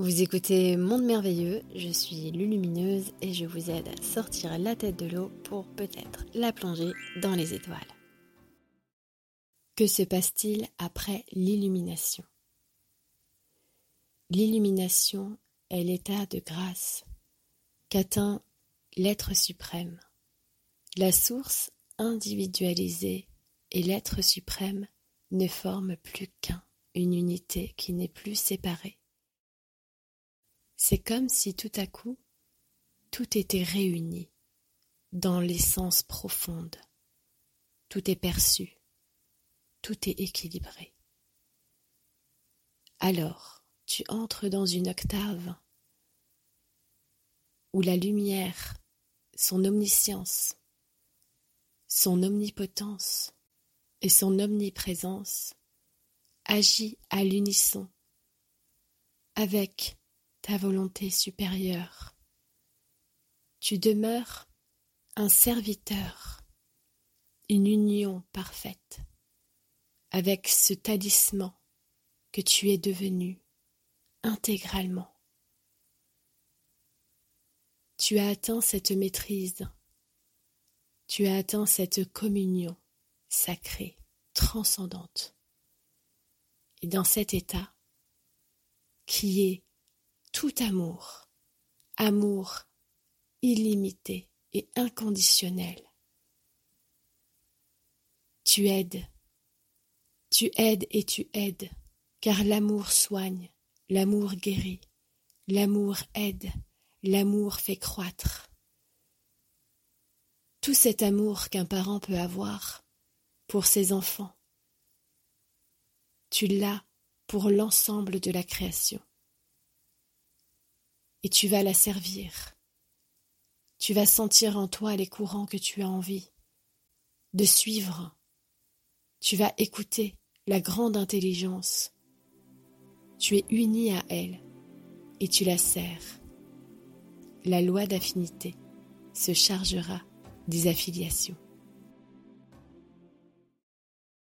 Vous écoutez Monde Merveilleux, je suis Lulumineuse et je vous aide à sortir la tête de l'eau pour peut-être la plonger dans les étoiles. Que se passe-t-il après l'illumination? L'illumination est l'état de grâce qu'atteint l'être suprême. La source individualisée et l'être suprême ne forment plus qu'un, une unité qui n'est plus séparée. C'est comme si tout à coup, tout était réuni dans l'essence profonde. Tout est perçu, tout est équilibré. Alors, tu entres dans une octave où la lumière, son omniscience, son omnipotence et son omniprésence agit à l'unisson avec ta volonté supérieure. Tu demeures un serviteur, une union parfaite avec ce talisman que tu es devenu intégralement. Tu as atteint cette maîtrise, tu as atteint cette communion sacrée, transcendante. Et dans cet état, qui est tout amour, amour illimité et inconditionnel. Tu aides, tu aides et tu aides, car l'amour soigne, l'amour guérit, l'amour aide, l'amour fait croître. Tout cet amour qu'un parent peut avoir pour ses enfants, tu l'as pour l'ensemble de la création et tu vas la servir. Tu vas sentir en toi les courants que tu as envie de suivre. Tu vas écouter la grande intelligence. Tu es uni à elle et tu la sers. La loi d'affinité se chargera des affiliations.